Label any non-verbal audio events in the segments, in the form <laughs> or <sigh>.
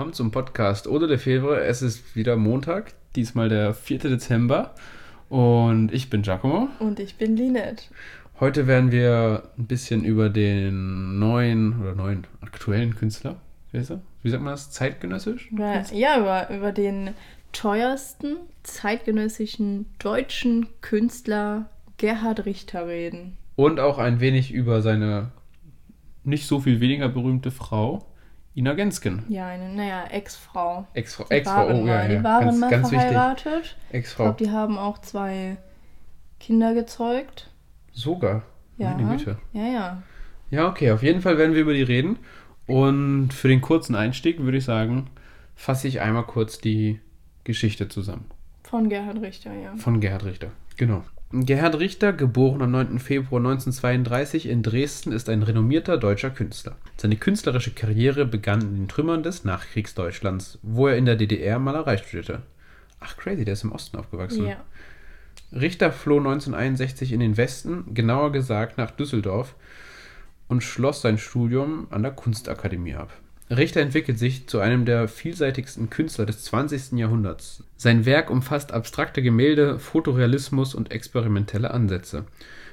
Willkommen zum Podcast Oder der Februar. Es ist wieder Montag, diesmal der 4. Dezember. Und ich bin Giacomo. Und ich bin Linette. Heute werden wir ein bisschen über den neuen oder neuen aktuellen Künstler, wie, wie sagt man das, zeitgenössisch? Ja, ja über, über den teuersten zeitgenössischen deutschen Künstler Gerhard Richter reden. Und auch ein wenig über seine nicht so viel weniger berühmte Frau, Ina Gensken. Ja, eine, naja, Ex-Frau. Ex-Frau, Ex-Frau, oh ja, ja. Die waren ganz, mal ganz verheiratet. Ex-Frau. Ich glaube, die haben auch zwei Kinder gezeugt. Sogar? Ja. Meine Güte. Ja, ja. Ja, okay, auf jeden Fall werden wir über die reden. Und für den kurzen Einstieg würde ich sagen, fasse ich einmal kurz die Geschichte zusammen. Von Gerhard Richter, ja. Von Gerhard Richter, genau. Gerhard Richter, geboren am 9. Februar 1932 in Dresden, ist ein renommierter deutscher Künstler. Seine künstlerische Karriere begann in den Trümmern des Nachkriegsdeutschlands, wo er in der DDR Malerei studierte. Ach crazy, der ist im Osten aufgewachsen. Ja. Richter floh 1961 in den Westen, genauer gesagt nach Düsseldorf, und schloss sein Studium an der Kunstakademie ab. Richter entwickelt sich zu einem der vielseitigsten Künstler des 20. Jahrhunderts. Sein Werk umfasst abstrakte Gemälde, Fotorealismus und experimentelle Ansätze.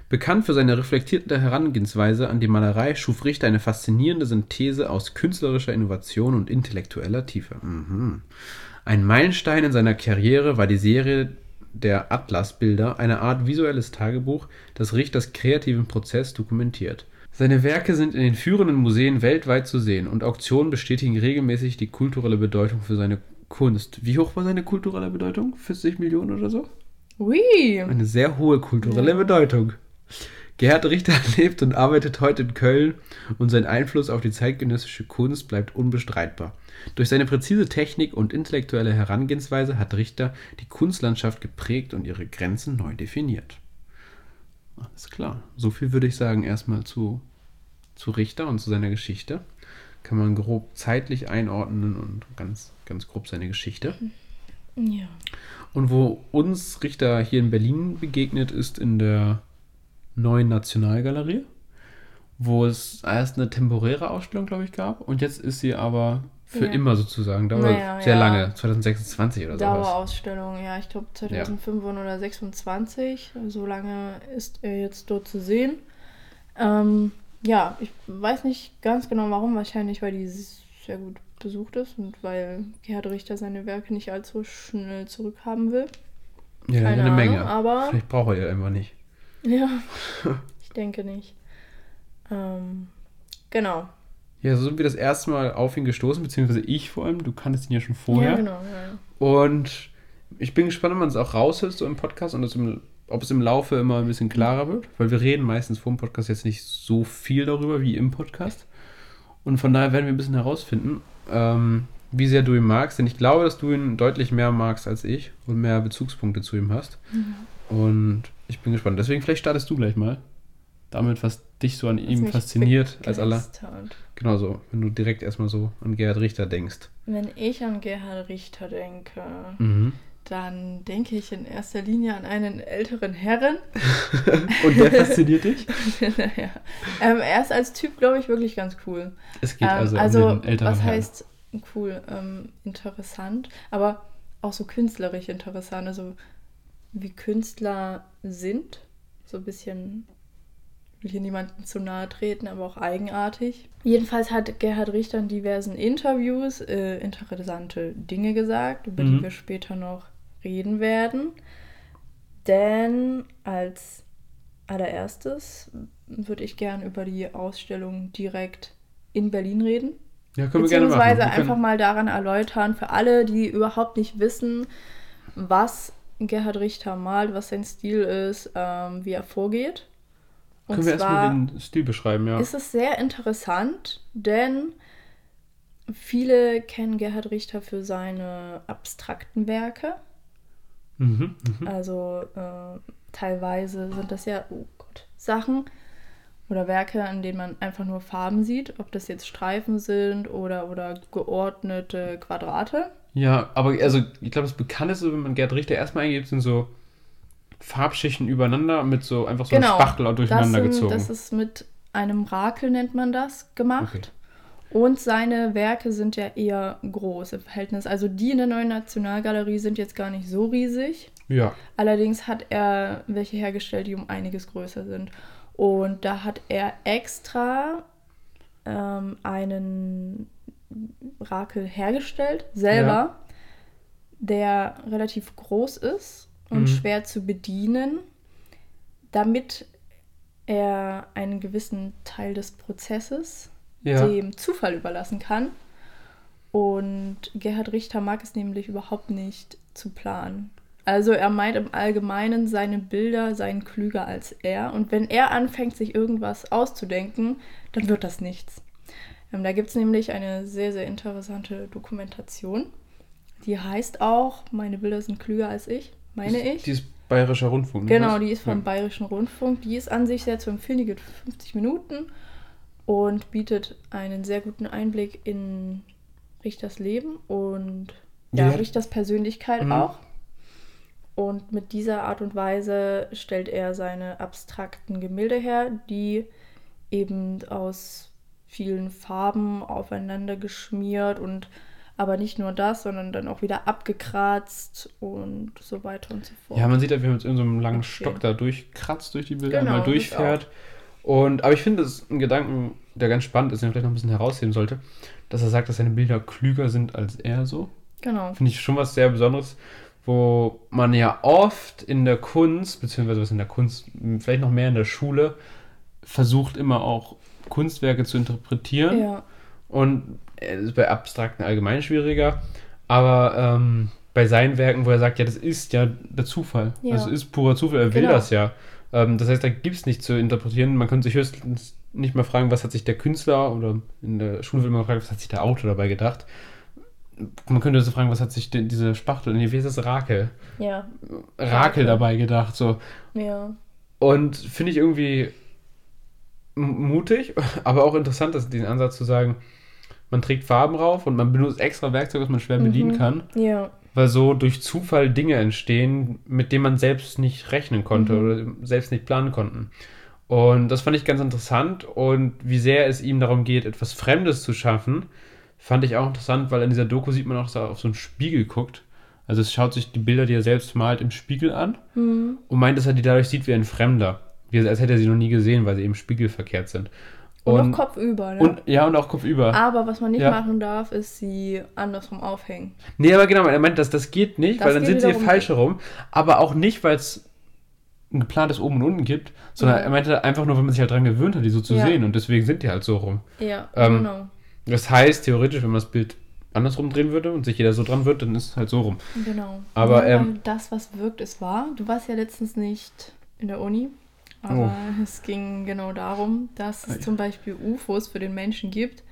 Bekannt für seine reflektierte Herangehensweise an die Malerei schuf Richter eine faszinierende Synthese aus künstlerischer Innovation und intellektueller Tiefe. Mhm. Ein Meilenstein in seiner Karriere war die Serie der Atlasbilder, eine Art visuelles Tagebuch, das Richters kreativen Prozess dokumentiert. Seine Werke sind in den führenden Museen weltweit zu sehen und Auktionen bestätigen regelmäßig die kulturelle Bedeutung für seine Kunst. Wie hoch war seine kulturelle Bedeutung? 40 Millionen oder so? Ui. Eine sehr hohe kulturelle ja. Bedeutung. Gerhard Richter <laughs> lebt und arbeitet heute in Köln und sein Einfluss auf die zeitgenössische Kunst bleibt unbestreitbar. Durch seine präzise Technik und intellektuelle Herangehensweise hat Richter die Kunstlandschaft geprägt und ihre Grenzen neu definiert. Alles klar. So viel würde ich sagen erstmal zu, zu Richter und zu seiner Geschichte. Kann man grob zeitlich einordnen und ganz, ganz grob seine Geschichte. Ja. Und wo uns Richter hier in Berlin begegnet, ist in der neuen Nationalgalerie, wo es erst eine temporäre Ausstellung, glaube ich, gab. Und jetzt ist sie aber für ja. immer sozusagen. Dauert naja, sehr ja. lange, 2026 oder so. Dauerausstellung, ja, ich glaube 2005 ja. oder 26. So lange ist er jetzt dort zu sehen. Ähm, ja, ich weiß nicht ganz genau warum, wahrscheinlich weil die sehr gut besucht ist und weil Gerhard Richter seine Werke nicht allzu schnell zurückhaben will. Ja, Keine eine Ahnung, Menge. Aber Vielleicht braucht er ja einfach nicht. Ja, <laughs> ich denke nicht. Ähm, genau. Ja, so sind wir das erste Mal auf ihn gestoßen, beziehungsweise ich vor allem. Du kanntest ihn ja schon vorher. Ja, genau. Ja. Und ich bin gespannt, ob man es auch raushört, so im Podcast, und im, ob es im Laufe immer ein bisschen klarer wird, weil wir reden meistens vor dem Podcast jetzt nicht so viel darüber wie im Podcast. Und von daher werden wir ein bisschen herausfinden, ähm, wie sehr du ihn magst, denn ich glaube, dass du ihn deutlich mehr magst als ich und mehr Bezugspunkte zu ihm hast. Mhm. Und ich bin gespannt. Deswegen, vielleicht startest du gleich mal damit, was dich so an ihm fasziniert als aller. Genau so, wenn du direkt erstmal so an Gerhard Richter denkst. Wenn ich an Gerhard Richter denke, mhm. Dann denke ich in erster Linie an einen älteren Herren. <laughs> Und der fasziniert dich? <laughs> naja. Ähm, er ist als Typ, glaube ich, wirklich ganz cool. Es geht also, ähm, also um den älteren was Herrn. heißt cool? Ähm, interessant, aber auch so künstlerisch interessant. Also wie Künstler sind, so ein bisschen will hier niemandem zu nahe treten, aber auch eigenartig. Jedenfalls hat Gerhard Richter in diversen Interviews äh, interessante Dinge gesagt, über mhm. die wir später noch reden werden. Denn als allererstes würde ich gern über die Ausstellung direkt in Berlin reden. Ja, können wir gerne machen. Beziehungsweise einfach mal daran erläutern, für alle, die überhaupt nicht wissen, was Gerhard Richter malt, was sein Stil ist, ähm, wie er vorgeht. Und Können wir erstmal den Stil beschreiben, ja. Ist es sehr interessant, denn viele kennen Gerhard Richter für seine abstrakten Werke. Mhm, mh. Also äh, teilweise sind das ja, oh Gott, Sachen oder Werke, an denen man einfach nur Farben sieht, ob das jetzt Streifen sind oder, oder geordnete Quadrate. Ja, aber also ich glaube, das Bekannteste, wenn man Gerhard Richter erstmal eingibt, sind so Farbschichten übereinander mit so einfach so genau, einem Spachtel durcheinander das sind, gezogen. Das ist mit einem Rakel, nennt man das, gemacht. Okay. Und seine Werke sind ja eher groß im Verhältnis. Also die in der neuen Nationalgalerie sind jetzt gar nicht so riesig. Ja. Allerdings hat er welche hergestellt, die um einiges größer sind. Und da hat er extra ähm, einen Rakel hergestellt, selber, Ja. der relativ groß ist und Mhm. schwer zu bedienen, damit er einen gewissen Teil des Prozesses Ja. dem Zufall überlassen kann. Und Gerhard Richter mag es nämlich überhaupt nicht zu planen. Also er meint im Allgemeinen, seine Bilder seien klüger als er. Und wenn er anfängt, sich irgendwas auszudenken, dann wird das nichts. Ähm, da gibt es nämlich eine sehr, sehr interessante Dokumentation. Die heißt auch, meine Bilder sind klüger als ich, meine ich. Die ist Bayerischer Rundfunk. ne? Genau, die ist vom Ja. Bayerischen Rundfunk. Die ist an sich sehr zu empfehlen. Die geht 50 Minuten und bietet einen sehr guten Einblick in Richters Leben und ja, Ja. Richters Persönlichkeit Mhm. auch. Und mit dieser Art und Weise stellt er seine abstrakten Gemälde her, die eben aus vielen Farben aufeinander geschmiert und aber nicht nur das, sondern dann auch wieder abgekratzt und so weiter und so fort. Ja, man sieht halt, wie man mit so einem langen Okay. Stock da durchkratzt durch die Bilder, Genau, mal das durchfährt. Und, aber ich finde, das ist ein Gedanken, der ganz spannend ist, den man vielleicht noch ein bisschen herausheben sollte, dass er sagt, dass seine Bilder klüger sind als er so. Genau. Finde ich schon was sehr Besonderes, wo man ja oft in der Kunst, beziehungsweise was in der Kunst, vielleicht noch mehr in der Schule, versucht immer auch Kunstwerke zu interpretieren. Ja, Und es ist bei Abstrakten allgemein schwieriger. Aber ähm, bei seinen Werken, wo er sagt, ja, das ist ja der Zufall. Ja. Das ist purer Zufall, er will Genau. das ja. Ähm, das heißt, da gibt es nichts zu interpretieren. Man könnte sich höchstens nicht mal fragen, was hat sich der Künstler oder in der Schule will man fragen, was hat sich der Autor dabei gedacht. Man könnte so fragen, was hat sich denn diese Spachtel, nee, wie ist das Rakel? ja, Rakel Rakel. dabei gedacht, so. ja. Und finde ich irgendwie mutig, <laughs> aber auch interessant, dass den Ansatz zu sagen, man trägt Farben rauf und man benutzt extra Werkzeug, was man schwer bedienen Mhm. kann, Ja, weil so durch Zufall Dinge entstehen, mit denen man selbst nicht rechnen konnte Mhm. oder selbst nicht planen konnten. Und das fand ich ganz interessant und wie sehr es ihm darum geht, etwas Fremdes zu schaffen, fand ich auch interessant, weil in dieser Doku sieht man auch, dass er auf so einen Spiegel guckt. Also es schaut sich die Bilder, die er selbst malt, im Spiegel an mhm. und meint, dass er die dadurch sieht wie ein Fremder. Wie, als hätte er sie noch nie gesehen, weil sie eben spiegelverkehrt sind. Und, Und, auch kopfüber, ne? und ja, und auch kopfüber. aber was man nicht Ja. machen darf, ist sie andersrum aufhängen. Nee, aber genau, er meint, dass das geht nicht, Das weil dann sind sie falsch herum. Aber auch nicht, weil es ein geplantes Oben und Unten gibt, sondern Ja. er meinte einfach nur, wenn man sich halt dran gewöhnt hat, die so zu Ja. sehen. Und deswegen sind die halt so rum. Ja, Ähm, genau. Das heißt, theoretisch, wenn man das Bild andersrum drehen würde und sich jeder so dran wird, dann ist es halt so rum. Genau. aber, ähm, das, was wirkt, ist wahr. Du warst ja letztens nicht in der Uni, aber es ging genau darum, dass es Oh. Zum Beispiel UFOs für den Menschen gibt,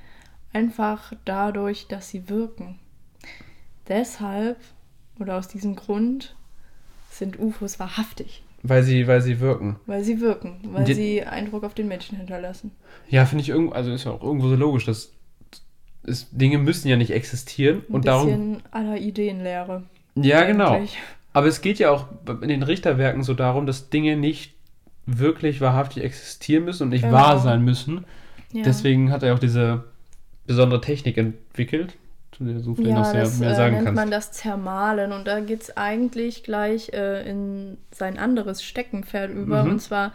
einfach dadurch, dass sie wirken. Deshalb oder aus diesem Grund sind UFOs wahrhaftig, Weil sie, weil sie wirken. weil sie wirken, weil Die- sie Eindruck auf den Menschen hinterlassen. Ja, finde ich irgendwo, also ist ja auch irgendwo so logisch, dass es, Dinge müssen ja nicht existieren Ein und darum. bisschen aller Ideenlehre. Ja, genau. eigentlich. Aber es geht ja auch in den Richterwerken so darum, dass Dinge nicht wirklich wahrhaftig existieren müssen und nicht Genau. wahr sein müssen. Ja. Deswegen hat er auch diese besondere Technik entwickelt, zu der du vielleicht Ja, noch sehr das mehr äh, sagen nennt kannst. man das Zermalen und da geht es eigentlich gleich äh, in sein anderes Steckenpferd über Mhm. und zwar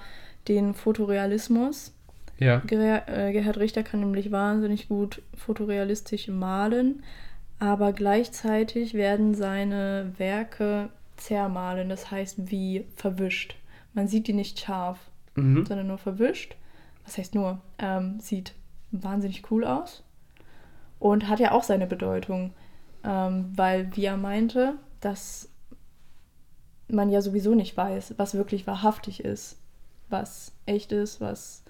den Fotorealismus. ja, Ger äh, Gerhard Richter kann nämlich wahnsinnig gut fotorealistisch malen, aber gleichzeitig werden seine Werke zermalen, das heißt wie verwischt. Man sieht die nicht scharf, mhm. sondern nur verwischt. Was heißt nur? Ähm, sieht wahnsinnig cool aus und hat ja auch seine Bedeutung, ähm, weil, wie er meinte, dass man ja sowieso nicht weiß, was wirklich wahrhaftig ist, was echt ist, was.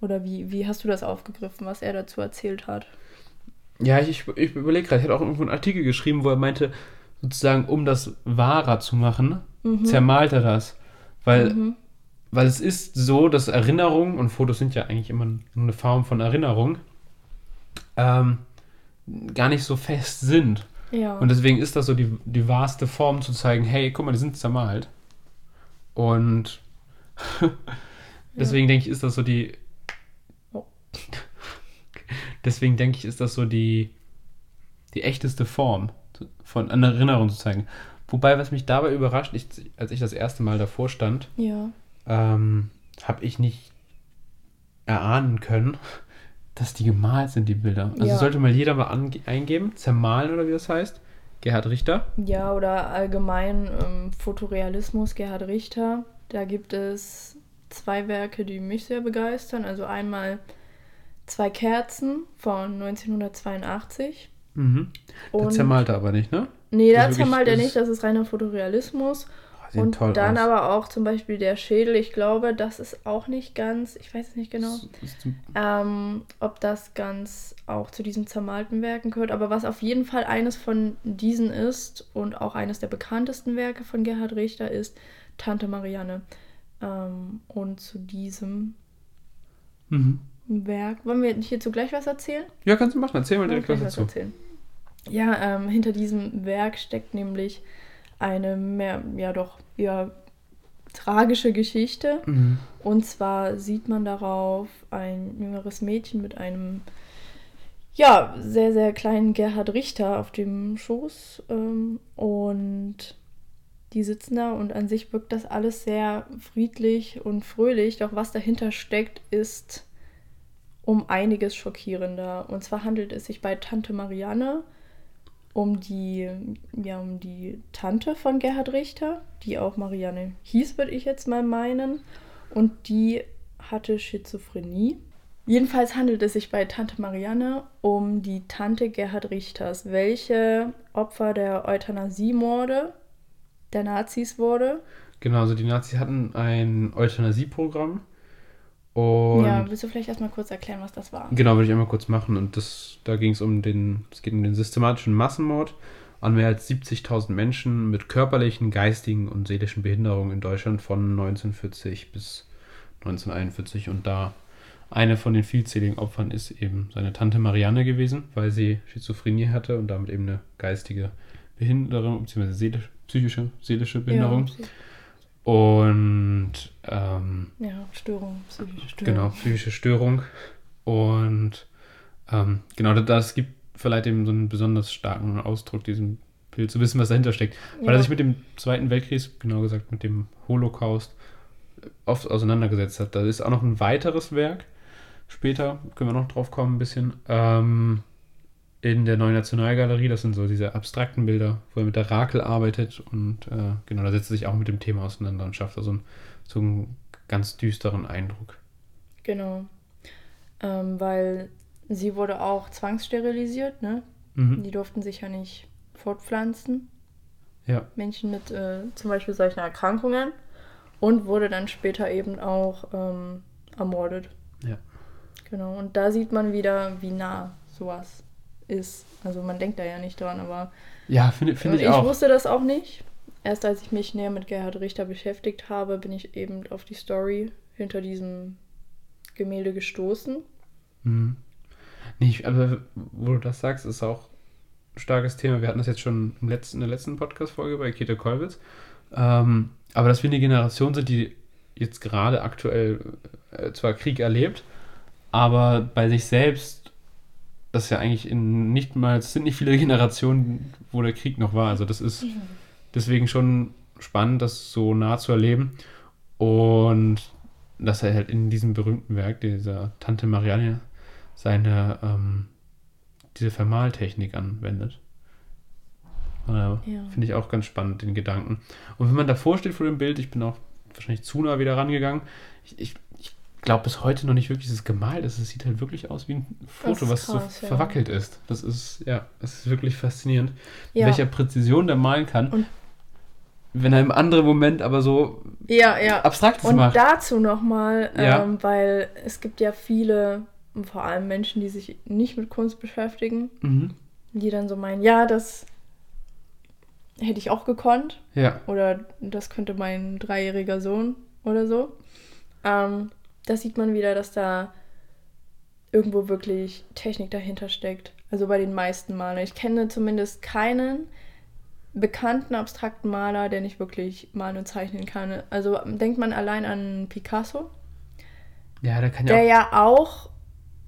Oder wie, wie hast du das aufgegriffen, was er dazu erzählt hat? ja ich, ich überlege gerade, ich hatte auch irgendwo einen Artikel geschrieben, wo er meinte, sozusagen, um das wahrer zu machen, zermalt er das. Weil, Mhm. weil es ist so, dass Erinnerungen, und Fotos sind ja eigentlich immer nur eine Form von Erinnerung, ähm, gar nicht so fest sind. Ja. Und deswegen ist das so die, die wahrste Form zu zeigen, hey, guck mal, die sind zermalt. Und <laughs> deswegen denke ich, ist das so die. Oh. <laughs> deswegen denke ich, ist das so die, die echteste Form von einer Erinnerung zu zeigen. Wobei, was mich dabei überrascht, ich, als ich das erste Mal davor stand, Ja. ähm, habe ich nicht erahnen können, dass die gemalt sind, die Bilder. Also Ja. sollte mal jeder mal eingeben, zermalen oder wie das heißt. Gerhard Richter. Ja, oder allgemein ähm, Fotorealismus, Gerhard Richter. Da gibt es zwei Werke, die mich sehr begeistern. Also einmal Zwei Kerzen von 1982. Mhm. Der Und zermalt er aber nicht, ne? Nee, das zermalt er nicht, das ist reiner Fotorealismus. Oh, sieht Und toll dann aus. aber auch zum Beispiel der Schädel. Ich glaube, das ist auch nicht ganz, ich weiß es nicht genau. Ähm, ob das ganz auch zu diesen zermalten Werken gehört. Aber was auf jeden Fall eines von diesen ist und auch eines der bekanntesten Werke von Gerhard Richter ist Tante Marianne. Ähm, und zu diesem Mhm. Werk, wollen wir hierzu gleich was erzählen? Ja, kannst du machen. Erzähl mal direkt was dazu. erzählen? Ja, ähm, hinter diesem Werk steckt nämlich eine mehr, ja doch, ja, tragische Geschichte. Mhm. Und zwar sieht man darauf ein jüngeres Mädchen mit einem ja, sehr, sehr kleinen Gerhard Richter auf dem Schoß. Ähm, und die sitzen da und an sich wirkt das alles sehr friedlich und fröhlich. Doch was dahinter steckt, ist um einiges schockierender. Und zwar handelt es sich bei Tante Marianne um die, ja, um die Tante von Gerhard Richter, die auch Marianne hieß, würde ich jetzt mal meinen. Und die hatte Schizophrenie. Jedenfalls handelt es sich bei Tante Marianne um die Tante Gerhard Richters, welche Opfer der Euthanasiemorde der Nazis wurde. Genau, also die Nazis hatten ein Euthanasieprogramm. Und ja, willst du vielleicht erstmal kurz erklären, was das war? Genau, würde ich einmal kurz machen. Und das, da ging es um den, es geht um den systematischen Massenmord an mehr als 70.000 Menschen mit körperlichen, geistigen und seelischen Behinderungen in Deutschland von 1940 bis 1941. Und da eine von den vielzähligen Opfern ist eben seine Tante Marianne gewesen, weil sie Schizophrenie hatte und damit eben eine geistige Behinderung, beziehungsweise seelisch, psychische, seelische Behinderung. Ja, Und ähm, ja, Störung, psychische Störung. Genau, psychische Störung. Und ähm, genau, das, gibt vielleicht eben so einen besonders starken Ausdruck, diesem Bild, zu wissen, was dahinter steckt. Weil er Ja. sich mit dem Zweiten Weltkrieg, genau gesagt mit dem Holocaust, oft auseinandergesetzt hat. Da ist auch noch ein weiteres Werk, später können wir noch drauf kommen ein bisschen, ähm, in der Neuen Nationalgalerie. Das sind so diese abstrakten Bilder, wo er mit der Rakel arbeitet und äh, genau, da setzt er sich auch mit dem Thema auseinander und schafft da so einen, so einen ganz düsteren Eindruck. Genau. Ähm, weil sie wurde auch zwangssterilisiert, ne? Mhm. Die durften sich ja nicht fortpflanzen. Ja. Menschen mit äh, zum Beispiel solchen Erkrankungen. Und wurde dann später eben auch ähm, ermordet. Ja. Genau. Und da sieht man wieder, wie nah sowas ist. Also man denkt da ja nicht dran, aber Ja, finde und finde ich ich auch. wusste das auch nicht. Erst als ich mich näher mit Gerhard Richter beschäftigt habe, bin ich eben auf die Story hinter diesem Gemälde gestoßen. Mhm. Nee, ich, aber wo du das sagst, ist auch ein starkes Thema. Wir hatten das jetzt schon im letzten, in der letzten Podcast-Folge bei Käthe Kollwitz. Ähm, aber dass wir eine Generation sind, die jetzt gerade aktuell äh, zwar Krieg erlebt, aber bei sich selbst, das ist ja eigentlich in nicht mal, es sind nicht viele <laughs> Generationen, wo der Krieg noch war. Also das ist deswegen schon spannend, das so nah zu erleben. Und dass er halt in diesem berühmten Werk, dieser Tante Marianne, seine ähm, diese Vermaltechnik anwendet. Äh, Ja. Finde ich auch ganz spannend, den Gedanken. Und wenn man davor steht vor dem Bild, ich bin auch wahrscheinlich zu nah wieder rangegangen, ich, ich glaube bis heute noch nicht wirklich, dass es gemalt ist. Es sieht halt wirklich aus wie ein Foto, ist was krass, so ja. verwackelt ist. Das ist, ja, es ist wirklich faszinierend, in Ja. welcher Präzision der malen kann. Und- wenn er im anderen Moment aber so Ja, ja. Abstraktes Und macht. dazu nochmal, Ja. ähm, weil es gibt ja viele, vor allem Menschen, die sich nicht mit Kunst beschäftigen, Mhm. die dann so meinen, ja, das hätte ich auch gekonnt. Ja, Oder das könnte mein dreijähriger Sohn oder so. Ähm, da sieht man wieder, dass da irgendwo wirklich Technik dahinter steckt. Also bei den meisten Malern. Ich kenne zumindest keinen bekannten abstrakten Maler, der nicht wirklich malen und zeichnen kann. Also denkt man allein an Picasso, ja, der kann ja der auch ja auch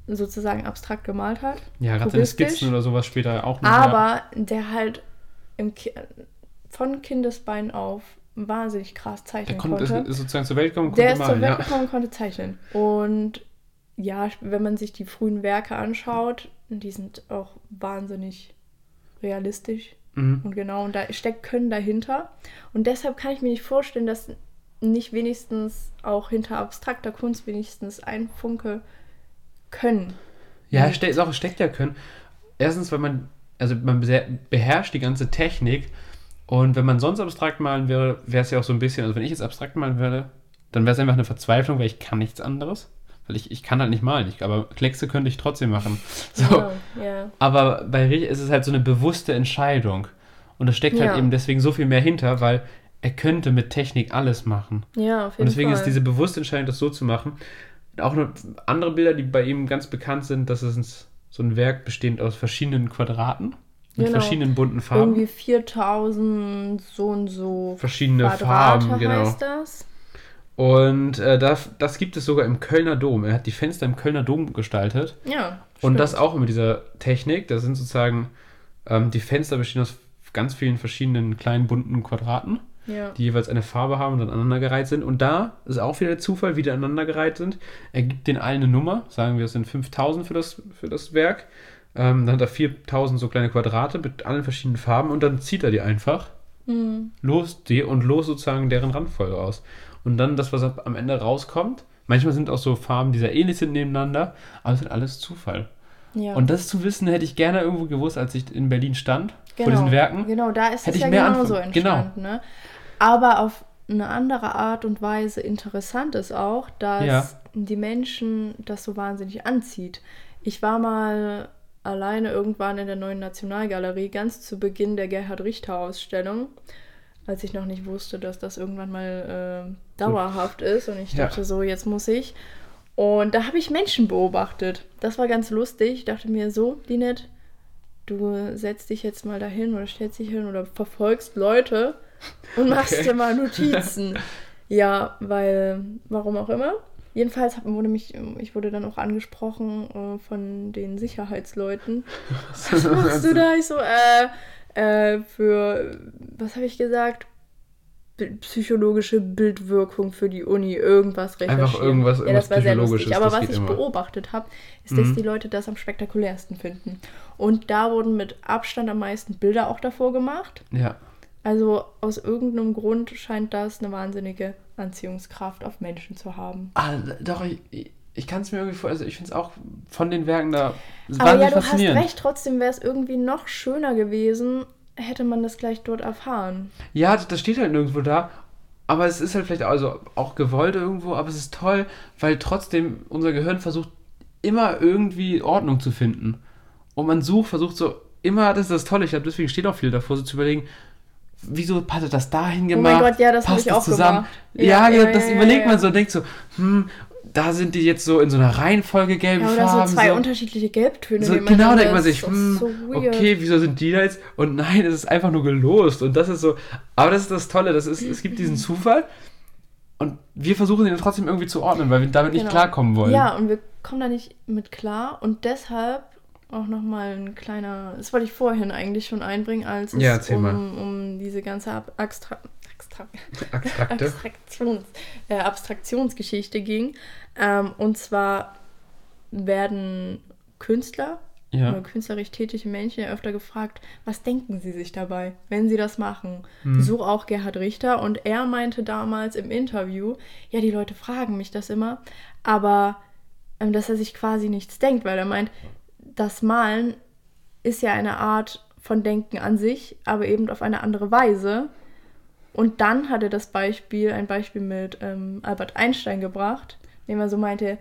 sozusagen abstrakt gemalt hat. Ja, gerade seine. Skizzen oder sowas später auch noch. Aber der halt im Ki von Kindesbein auf wahnsinnig krass Der zeichnen konnte, ist, ist sozusagen zur Welt gekommen, Der ist zur Welt ja. gekommen und konnte zeichnen. Und ja, wenn man sich die frühen Werke anschaut, die sind auch wahnsinnig realistisch Mhm. und genau. Und da steckt Können dahinter. Und deshalb kann ich mir nicht vorstellen, dass nicht wenigstens auch hinter abstrakter Kunst wenigstens ein Funke Können. Ja, ste Sache steckt ja können. Erstens, weil man, also man beherrscht die ganze Technik und wenn man sonst abstrakt malen wäre, wäre es ja auch so ein bisschen, also wenn ich jetzt abstrakt malen würde, dann wäre es einfach eine Verzweiflung, weil ich kann nichts anderes. Weil ich, ich kann halt nicht malen, ich, aber Kleckse könnte ich trotzdem machen. <laughs> So. Ja, ja. Aber bei Rich ist es halt so eine bewusste Entscheidung. Und da steckt Ja. halt eben deswegen so viel mehr hinter, weil er könnte mit Technik alles machen. ja, auf jeden Und deswegen Fall. ist diese bewusste Entscheidung, das so zu machen. Auch noch andere Bilder, die bei ihm ganz bekannt sind, das ist so ein Werk bestehend aus verschiedenen Quadraten mit Genau. verschiedenen bunten Farben. Irgendwie 4000 so und so Verschiedene Quadrate Farben, genau. heißt das. Und äh, das, das gibt es sogar im Kölner Dom. Er hat die Fenster im Kölner Dom gestaltet. Ja. Und stimmt. das auch mit dieser Technik. Das sind sozusagen, ähm, die Fenster bestehen aus ganz vielen verschiedenen kleinen bunten Quadraten, Ja. die jeweils eine Farbe haben und dann aneinandergereiht sind. Und da ist auch wieder der Zufall, wie die aneinandergereiht sind. Er gibt den allen eine Nummer, sagen wir, es sind 5000 für das, für das Werk. Ähm, dann hat er 4000 so kleine Quadrate mit allen verschiedenen Farben und dann zieht er die einfach Hm. los die und los sozusagen deren Randfolge aus. Und dann das, was am Ende rauskommt, manchmal sind auch so Farben, die sehr ähnlich sind nebeneinander, aber es ist alles Zufall. ja. Und das zu wissen, hätte ich gerne irgendwo gewusst, als ich in Berlin stand, genau, vor diesen Werken. Genau, da ist hätte es ich ja mehr genauso anfangen- genau. entstanden. Ne? Aber auf eine andere Art und Weise interessant ist auch, dass Ja. die Menschen das so wahnsinnig anzieht. Ich war mal alleine irgendwann in der neuen Nationalgalerie, ganz zu Beginn der Gerhard Richter-Ausstellung, als ich noch nicht wusste, dass das irgendwann mal äh, dauerhaft ist. Und ich Ja. dachte so, jetzt muss ich. Und da habe ich Menschen beobachtet. Das war ganz lustig. Ich dachte mir so, Linette, du setzt dich jetzt mal dahin oder stellst dich hin oder verfolgst Leute und machst Okay. dir mal Notizen. <laughs> ja, weil, warum auch immer. Jedenfalls wurde mich, ich wurde dann auch angesprochen äh, von den Sicherheitsleuten. <laughs> Was machst du da? Ich so, äh, äh, für, was habe ich gesagt? Psychologische Bildwirkung für die Uni, irgendwas recherchieren. Einfach irgendwas- ja, das irgendwas war sehr lustig. Psychologisches, Aber was ich immer. beobachtet habe, ist, dass Mhm. die Leute das am spektakulärsten finden. Und da wurden mit Abstand am meisten Bilder auch davor gemacht. Ja. Also aus irgendeinem Grund scheint das eine wahnsinnige Anziehungskraft auf Menschen zu haben. Ah, doch, ich, ich kann es mir irgendwie vor, also ich finde es auch von den Werken da Aber ja, du hast recht, trotzdem wäre es irgendwie noch schöner gewesen, hätte man das gleich dort erfahren. Ja, das- das steht halt nirgendwo da. Aber es ist halt vielleicht also auch gewollt irgendwo, aber es ist toll, weil trotzdem unser Gehirn versucht, immer irgendwie Ordnung zu finden. Und man sucht, versucht so, immer, das ist das Tolle, ich glaube, deswegen steht auch viel davor, so zu überlegen, wieso hat er das dahin Oh gemacht? mein Gott, ja, das habe Passt ich auch zusammen? gemacht. Ja, Ja, ja, das ja, überlegt man so und denkt so, hm, da sind die jetzt so in so einer Reihenfolge gelbe Ja, oder Farben. so zwei so. unterschiedliche Gelbtöne. So, genau, denkt man sich, hm, so okay, wieso sind die da jetzt? Und nein, es ist einfach nur gelost. Und das ist so, aber das ist das Tolle, das ist, es gibt diesen <clears throat> Zufall und wir versuchen ihn trotzdem irgendwie zu ordnen, weil wir damit nicht Genau. klarkommen wollen. Ja, und wir kommen da nicht mit klar und deshalb auch nochmal ein kleiner, das wollte ich vorhin eigentlich schon einbringen, als es Ja, um, um diese ganze Ab Abstra <laughs> Abstra. Abstraktions äh, Abstraktionsgeschichte ging. Ähm, und zwar werden Künstler Ja. oder künstlerisch tätige Menschen ja öfter gefragt, was denken sie sich dabei, wenn sie das machen? Hm. So auch Gerhard Richter. Und er meinte damals im Interview, ja, die Leute fragen mich das immer, aber ähm, dass er sich quasi nichts denkt, weil er meint, das Malen ist ja eine Art von Denken an sich, aber eben auf eine andere Weise. Und dann hat er das Beispiel, ein Beispiel mit ähm, Albert Einstein gebracht, dem er so meinte,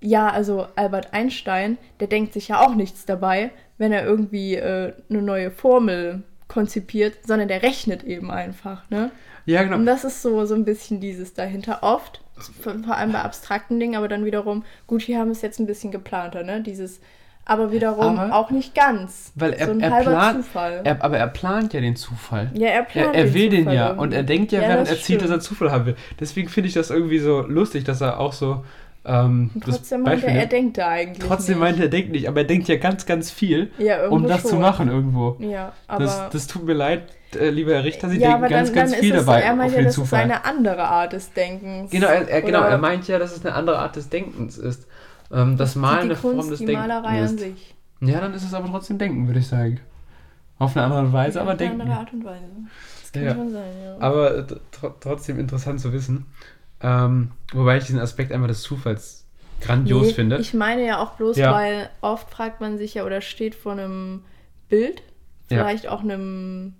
ja, also Albert Einstein, der denkt sich ja auch nichts dabei, wenn er irgendwie äh, eine neue Formel konzipiert, sondern der rechnet eben einfach, ne? Ja, genau. Und das ist so, so ein bisschen dieses dahinter. Oft, vor, vor allem bei abstrakten Dingen, aber dann wiederum, gut, wir haben es jetzt ein bisschen geplanter, ne? Dieses, aber wiederum Aber- auch nicht ganz. Weil er, so ein er halber plant, Zufall. Er, aber er plant ja den Zufall. ja, er Er, plant er will den Zufall ja irgendwie. und er denkt ja, Ja, während er zieht, dass er stimmt. Zufall haben will. Deswegen finde ich das irgendwie so lustig, dass er auch so Ähm, trotzdem Beispiel, er, er denkt da eigentlich Trotzdem nicht. meinte er denkt nicht, aber er denkt ja ganz, ganz viel, ja, um das zu schon. machen irgendwo. Ja, aber... Das, das tut mir leid, äh, lieber Herr Richter, Sie ja, denken aber ganz, dann, ganz dann viel ist es, dabei er auf meint ja, den dass es eine andere Art des Denkens. Genau, er, er, genau, er meint ja, dass es eine andere Art des Denkens ist. Ähm, das Malen die eine Form Kunst, des die Denkens Malerei ist. an sich. Ja, dann ist es aber trotzdem Denken, würde ich sagen. Auf eine andere Weise, Ja, aber auf eine Denken. andere Art und Weise. Das kann Ja. schon sein, ja. Aber äh, tr trotzdem interessant zu wissen. Ähm, wobei ich diesen Aspekt einfach des Zufalls grandios Nee, finde. Ich meine ja auch bloß, Ja. weil oft fragt man sich ja oder steht vor einem Bild, Ja. vielleicht auch einem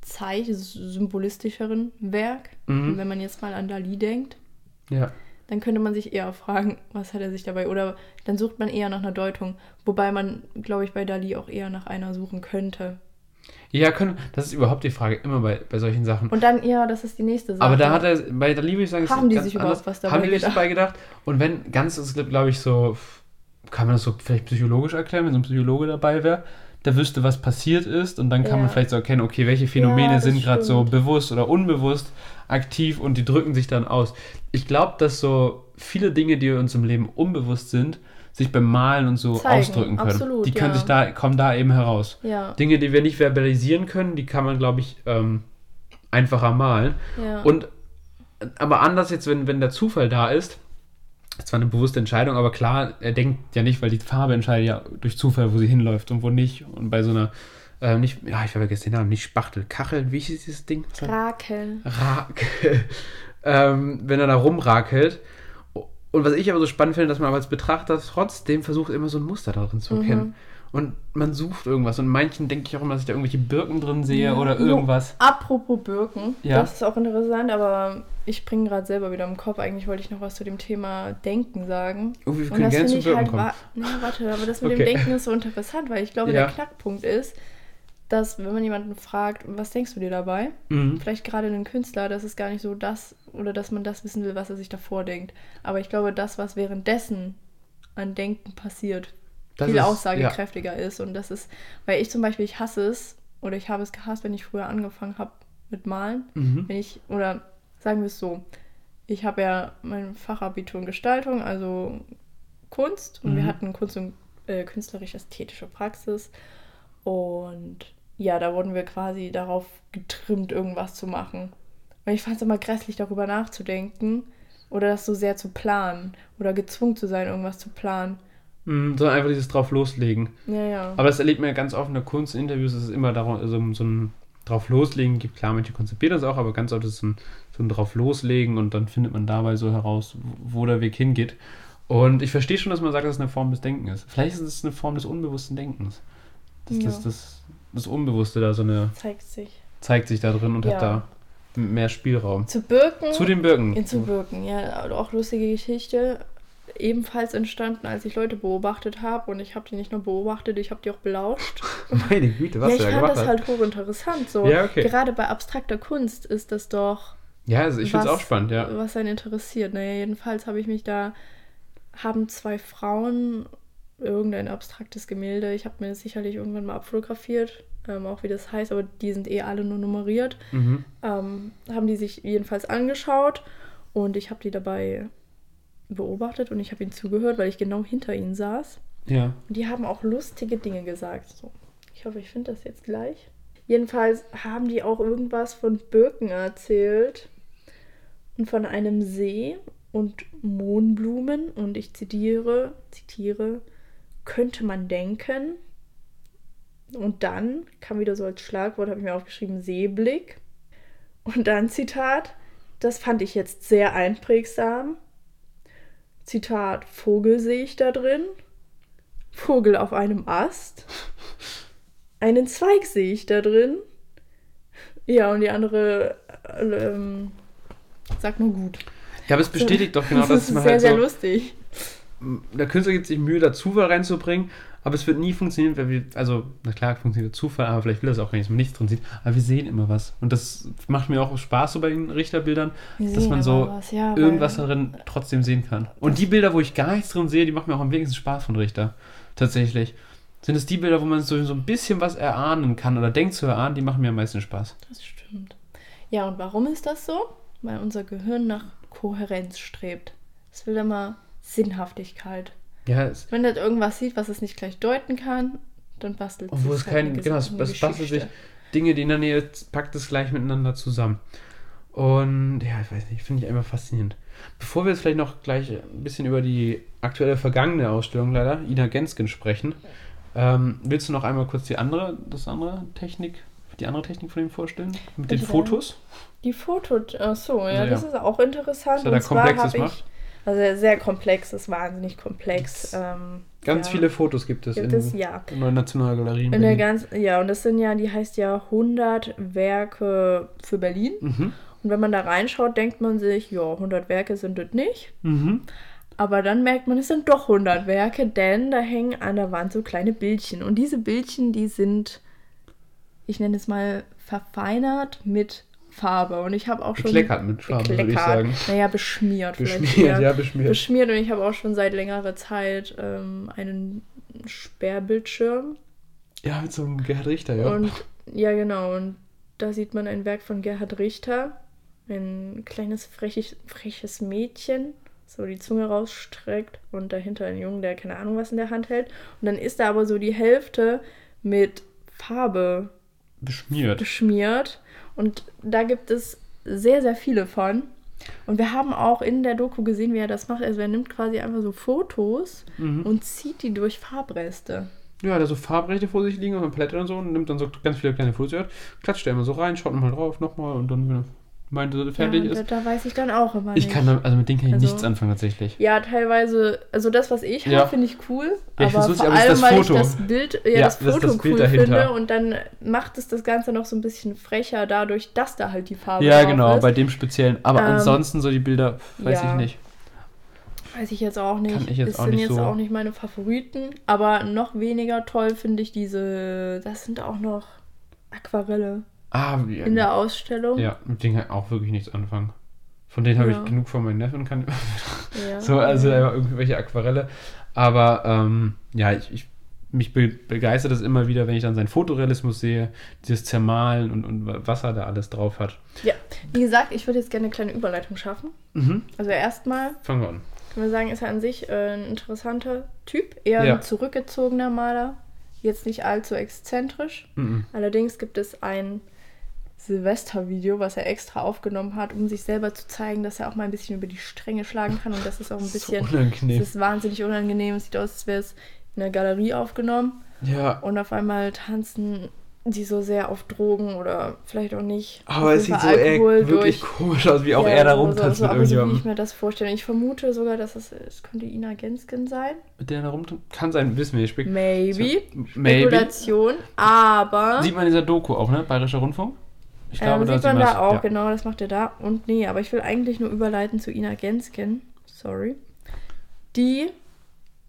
Zeichen, symbolistischeren Werk. Mhm. Wenn man jetzt mal an Dali denkt, ja. Dann könnte man sich eher fragen, was hat er sich dabei, oder dann sucht man eher nach einer Deutung, wobei man, glaube ich, bei Dali auch eher nach einer suchen könnte. Ja, können, das ist überhaupt die Frage, immer bei, bei solchen Sachen. Und dann, ja, das ist die nächste Sache. Aber da hat er, bei der Liebe, ich sagen, ist Haben die sich überhaupt anders. was dabei Haben die sich gedacht? dabei gedacht? Und wenn, ganz ist, glaube ich, so, kann man das so vielleicht psychologisch erklären, wenn so ein Psychologe dabei wäre, der wüsste, was passiert ist und dann kann Ja. man vielleicht so erkennen, okay, welche Phänomene Ja, sind gerade so bewusst oder unbewusst aktiv und die drücken sich dann aus. Ich glaube, dass so viele Dinge, die uns im Leben unbewusst sind, sich beim Malen und so Zeigen, ausdrücken können. absolut, die können ja. sich da, kommen da eben heraus. Ja, Dinge, die wir nicht verbalisieren können, die kann man, glaube ich, ähm, einfacher malen. ja. Und aber anders jetzt, wenn, wenn der Zufall da ist, ist zwar eine bewusste Entscheidung, aber klar, er denkt ja nicht, weil die Farbe entscheidet ja durch Zufall, wo sie hinläuft und wo nicht. Und bei so einer, äh, nicht, ja, ich vergesse den Namen, nicht Spachtel, Kachel, wie hieß dieses Ding? Rakel. Rakel. <laughs> ähm, wenn er da rumrakelt. Und was ich aber so spannend finde, dass man aber als Betrachter trotzdem versucht, immer so ein Muster darin zu erkennen. Mhm. Und man sucht irgendwas. Und manchen denke ich auch immer, dass ich da irgendwelche Birken drin sehe oder irgendwas. Apropos Birken, Ja. das ist auch interessant, aber ich bringe gerade selber wieder im Kopf. Eigentlich wollte ich noch was zu dem Thema Denken sagen. Oh, wir Und können das gerne finde zu ich Birken halt, kommen. nee, warte, aber das mit Okay. dem Denken ist so interessant, weil ich glaube, Ja. der Knackpunkt ist, dass wenn man jemanden fragt, was denkst du dir dabei? Mhm. Vielleicht gerade einen Künstler, das ist gar nicht so das, oder dass man das wissen will, was er sich davor denkt. Aber ich glaube, das, was währenddessen an Denken passiert, Das viel ist- aussagekräftiger ist. Und das ist, weil ich zum Beispiel, ich hasse es, oder ich habe es gehasst, wenn ich früher angefangen habe mit Malen. Mhm. Wenn ich, oder sagen wir es so, ich habe ja mein Fachabitur in Gestaltung, also Kunst, und wir Mhm. hatten Kunst und äh, künstlerisch-ästhetische Praxis. Und ja, da wurden wir quasi darauf getrimmt, irgendwas zu machen. Und ich fand es immer grässlich, darüber nachzudenken oder das so sehr zu planen oder gezwungen zu sein, irgendwas zu planen. Mhm, sondern einfach dieses drauf loslegen. Ja, ja. Aber das erlebt man ja ganz oft in der Kunstinterviews, dass es immer darum, so, so ein drauf loslegen gibt. Klar, manche konzipieren das auch, aber ganz oft ist es so ein, so ein drauf loslegen und dann findet man dabei so heraus, wo der Weg hingeht. Und ich verstehe schon, dass man sagt, dass es eine Form des Denkens ist. Vielleicht ist es eine Form des unbewussten Denkens. Das, Ja. das, das, das Unbewusste da so eine, zeigt sich. zeigt sich da drin und Ja. hat da mehr Spielraum. Zu Birken. Zu den Birken. In zu wirken, ja, auch lustige Geschichte. Ebenfalls entstanden, als ich Leute beobachtet habe und ich habe die nicht nur beobachtet, ich habe die auch belauscht. <laughs> Meine Güte, was ja, du ich da fand gemacht das hast. halt hochinteressant. So. Ja, okay. Gerade bei abstrakter Kunst ist das doch, Ja, also ich finde es auch spannend, ja. was einen interessiert. Naja, jedenfalls habe ich mich da, haben zwei Frauen irgendein abstraktes Gemälde, ich habe mir das sicherlich irgendwann mal abfotografiert, ähm, auch wie das heißt, aber die sind eh alle nur nummeriert. Mhm. ähm, haben die sich jedenfalls angeschaut und ich habe die dabei beobachtet und ich habe ihnen zugehört, weil ich genau hinter ihnen saß. Ja. Und die haben auch lustige Dinge gesagt. So. Ich hoffe, ich finde das jetzt gleich. Jedenfalls haben die auch irgendwas von Birken erzählt und von einem See und Mohnblumen und ich zitiere, zitiere, könnte man denken. Und dann kam wieder so als Schlagwort, habe ich mir aufgeschrieben, Seeblick. Und dann Zitat, das fand ich jetzt sehr einprägsam. Zitat, Vogel sehe ich da drin. Vogel auf einem Ast. Einen Zweig sehe ich da drin. Ja, und die andere äh, ähm, sagt nur gut. Ja, aber es bestätigt doch genau, das dass ist man sehr, halt sehr so, lustig. der Künstler gibt sich Mühe, da Zufall reinzubringen, aber es wird nie funktionieren, weil wir, also, na klar, funktioniert Zufall, aber vielleicht will das auch gar nicht, dass man nichts drin sieht, aber wir sehen immer was. Und das macht mir auch Spaß so bei den Richterbildern, Wir dass man so was, ja, irgendwas darin trotzdem sehen kann. Und die Bilder, wo ich gar nichts drin sehe, die machen mir auch am wenigsten Spaß von Richter. Tatsächlich. Sind es die Bilder, wo man so, so ein bisschen was erahnen kann oder denkt zu erahnen, die machen mir am meisten Spaß. Das stimmt. Ja, und warum ist das so? Weil unser Gehirn nach Kohärenz strebt. Es will immer Sinnhaftigkeit. Ja, Wenn das irgendwas sieht, was es nicht gleich deuten kann, dann bastelt sich es halt kein, genau, es, bastelt sich. Dinge, die in der Nähe packt es gleich miteinander zusammen. Und ja, ich weiß nicht, finde ich einfach faszinierend. Bevor wir jetzt vielleicht noch gleich ein bisschen über die aktuelle vergangene Ausstellung leider, Ina Gensken, sprechen, ähm, willst du noch einmal kurz die andere, das andere Technik, die andere Technik von ihm vorstellen? Mit den Welche denn? Fotos? Die Foto, ach so, ja, Also, das ja. ist auch interessant. Was er da Und zwar Komplexes habe ich, macht. Also sehr, komplex, ist wahnsinnig komplex. Ähm, Ganz ja. viele Fotos gibt es Gibt in es, ja. der Neuen Nationalgalerie in In der ganz, ja, und das sind ja, die heißt ja 100 Werke für Berlin. Mhm. Und wenn man da reinschaut, denkt man sich, ja, 100 Werke sind das nicht. Mhm. Aber dann merkt man, es sind doch 100 Werke, denn da hängen an der Wand so kleine Bildchen. Und diese Bildchen, die sind, ich nenne es mal, verfeinert mit Farbe. Und ich habe auch schon. Bekleckert mit Farbe, würde ich Bekleckert. sagen. Naja, beschmiert. vielleicht Beschmiert, ja, beschmiert. Beschmiert und ich habe auch schon seit längerer Zeit ähm, einen Sperrbildschirm. Ja, mit so einem Gerhard Richter, ja. Und ja, genau. Und da sieht man ein Werk von Gerhard Richter. Ein kleines, freches, freches Mädchen, so die Zunge rausstreckt und dahinter ein Junge, der keine Ahnung was in der Hand hält. Und dann ist da aber so die Hälfte mit Farbe Beschmiert. beschmiert. Und da gibt es sehr, sehr viele von. Und wir haben auch in der Doku gesehen, wie er das macht. Also er nimmt quasi einfach so Fotos Mhm. und zieht die durch Farbreste. Ja, er so Farbrechte vor sich liegen auf einer Palette und so und nimmt dann so ganz viele kleine Fotos, klatscht er immer so rein, schaut nochmal drauf, nochmal und dann, wenn meint, dass er fertig ja, ist. Da, da weiß ich dann auch immer Ich nicht. kann da, also mit denen kann ich Also- nichts anfangen tatsächlich. Ja, teilweise, also das, was ich Ja. habe, finde ich cool. Ja, ich aber vor aber allem, das weil Foto. ich das Bild, ja, Ja, das das Foto das Bild cool finde und dann macht es das Ganze noch so ein bisschen frecher dadurch, dass da halt die Farbe Ja, drauf genau, ist. bei dem speziellen. Aber Ähm, ansonsten so die Bilder, weiß ja. ich nicht. Weiß ich jetzt auch nicht. Kann ich jetzt es auch sind nicht jetzt so- auch nicht meine Favoriten, aber noch weniger toll finde ich diese, das sind auch noch Aquarelle Ah, ja. in der Ausstellung. ja, mit denen kann ich auch wirklich nichts anfangen. Von denen habe Ja. ich genug von meinen Neffen, kann <laughs> Ja. so, also einfach irgendwelche Aquarelle. Aber ähm, ja, ich, ich mich be begeistert es immer wieder, wenn ich dann seinen Fotorealismus sehe, dieses Zermalen und, und was er da alles drauf hat. ja, wie gesagt, ich würde jetzt gerne eine kleine Überleitung schaffen. Mhm. Also erstmal Fangen wir an. können wir sagen, ist er an sich äh, ein interessanter Typ, eher Ja. ein zurückgezogener Maler, jetzt nicht allzu exzentrisch. Mhm. Allerdings gibt es ein Silvestervideo, was er extra aufgenommen hat, um sich selber zu zeigen, dass er auch mal ein bisschen über die Stränge schlagen kann und das ist auch ein So bisschen, unangenehm. es ist wahnsinnig unangenehm. Es sieht aus, als wäre es in der Galerie aufgenommen Ja, und auf einmal tanzen die so sehr auf Drogen oder vielleicht auch nicht. aber es sieht so Alkohol wirklich durch- komisch aus, wie auch Ja, er da so- rumtanzt so, so, mit aber so, ich irgendjemandem. mir das vorstelle. Ich vermute sogar, dass es, es könnte Ina Genskin sein. Mit der er da rumtanzt? Kann sein, wissen wir nicht. Spek- Maybe. Maybe. Spekulation. Aber Sieht man in dieser Doku auch, ne? Bayerischer Rundfunk? Ich ähm, sieht man da auch, ja. genau, das macht er da. Und nee, aber ich will eigentlich nur überleiten zu Ina Genskin. Sorry. Die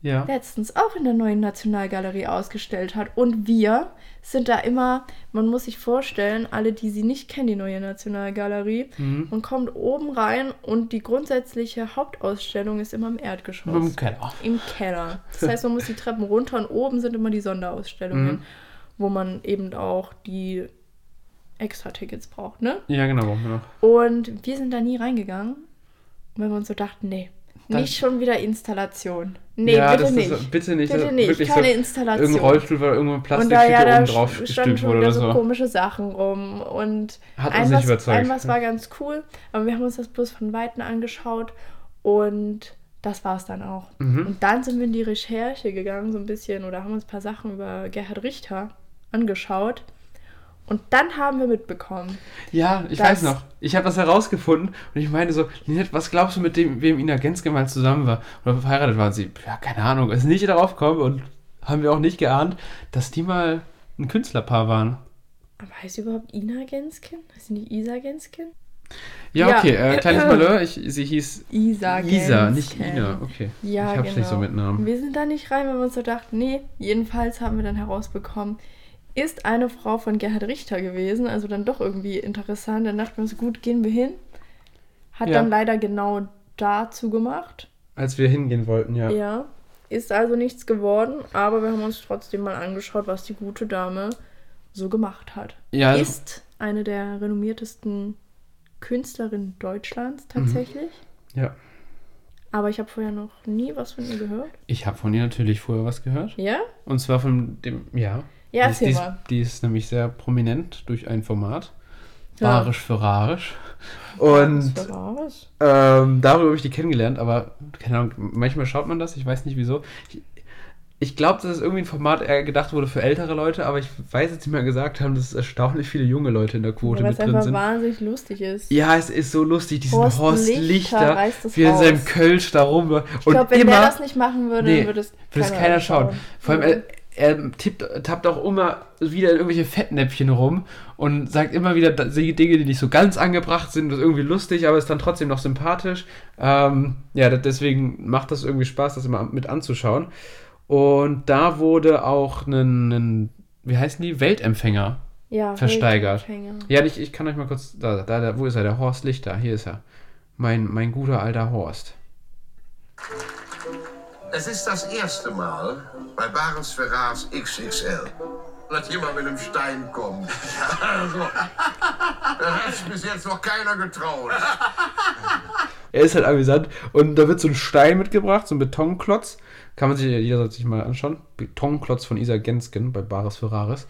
Ja. letztens auch in der neuen Nationalgalerie ausgestellt hat. Und wir sind da immer, man muss sich vorstellen, alle, die sie nicht kennen, die neue Nationalgalerie, Mhm. man kommt oben rein und die grundsätzliche Hauptausstellung ist immer im Erdgeschoss. Im Keller. Im Keller. Das heißt, man muss die Treppen runter und oben sind immer die Sonderausstellungen, <laughs> Mhm. wo man eben auch die Extra-Tickets braucht, ne? Ja, genau. brauchen wir noch. Und wir sind da nie reingegangen, weil wir uns so dachten, nee, Das- nicht schon wieder Installation. Nee, ja, bitte nicht. Ist, bitte nicht. Bitte so, nicht, wirklich keine so, Installation. Irgendein Rollstuhl, weil irgendwo ein da, Plastiktüte ja, da oben drauf stand gestülpt schon wurde oder so so. komische Sachen rum. Und Hat uns nicht was, überzeugt. ein was war ganz cool, aber wir haben uns das bloß von Weitem angeschaut und das war es dann auch. Mhm. Und dann sind wir in die Recherche gegangen, so ein bisschen, oder haben uns ein paar Sachen über Gerhard Richter angeschaut. Und dann haben wir mitbekommen, Ja, ich weiß noch. Ich habe das herausgefunden und ich meinte so, Linette, was glaubst du, mit dem, wem Ina Genske mal zusammen war oder verheiratet war? Und sie, ja, keine Ahnung, ist nicht darauf gekommen und haben wir auch nicht geahnt, dass die mal ein Künstlerpaar waren. aber heißt sie überhaupt Ina Genskin? Heißt sie nicht Isa Genskin? Ja, Ja. okay, äh, kleines <clears throat> Malheur, ich, sie hieß Isa Isa, nicht Ina, okay. Ja, ich hab's genau. nicht so mit Namen. Wir sind da nicht rein, weil wir uns so dachten, nee, jedenfalls haben wir dann herausbekommen, ist eine Frau von Gerhard Richter gewesen, also dann doch irgendwie interessant. Dann dachten wir uns, gut, gehen wir hin. Hat Ja. dann leider genau dazu gemacht. Als wir hingehen wollten, ja. Ja. Ist also nichts geworden, aber wir haben uns trotzdem mal angeschaut, was die gute Dame so gemacht hat. Ja, also- ist eine der renommiertesten Künstlerinnen Deutschlands tatsächlich. Ja. Aber ich habe vorher noch nie was von ihr gehört. Ich habe von ihr natürlich vorher was gehört. Ja? Und zwar von dem, ja. Ja, die, ist- ist, mal. die ist nämlich sehr prominent durch ein Format. Ja. Barisch für Rarisch. <laughs> Und das? ähm, darüber habe ich die kennengelernt, aber keine Ahnung, manchmal schaut man das, ich weiß nicht wieso. Ich, ich glaube, dass es irgendwie ein Format eher gedacht wurde für ältere Leute, aber ich weiß jetzt nicht mehr gesagt haben, dass erstaunlich viele junge Leute in der Quote Weil mit es drin einfach sind. wahnsinnig lustig ist. Ja, es ist so lustig, diesen Horst Horst, Lichter es wie er in seinem. Kölsch da rum ich glaube, wenn immer, der das nicht machen würde, Nee, würde es würde es keiner schauen. anschauen. Vor allem, er, er tippt, tappt auch immer wieder in irgendwelche Fettnäpfchen rum und sagt immer wieder Dinge, die nicht so ganz angebracht sind. Das ist irgendwie lustig, aber ist dann trotzdem noch sympathisch. Ähm, ja, deswegen macht das irgendwie Spaß, das immer mit anzuschauen. Und da wurde auch ein, ein wie heißen die? Weltempfänger ja, versteigert. Weltempfänger. Ja, ich, ich kann euch mal kurz. Da, da, da, wo ist er? Der Horst Lichter. Hier ist er. Mein, mein guter alter Horst. Es ist das erste Mal bei Barens Ferrars XXL, dass jemand mit einem Stein kommt. Also, das hat sich bis jetzt noch keiner getraut. Er ist halt amüsant. Und da wird so ein Stein mitgebracht, so ein Betonklotz. Kann man sich, jeder sollte sich mal anschauen. Betonklotz von Isa Gensken bei Bares Ferraris.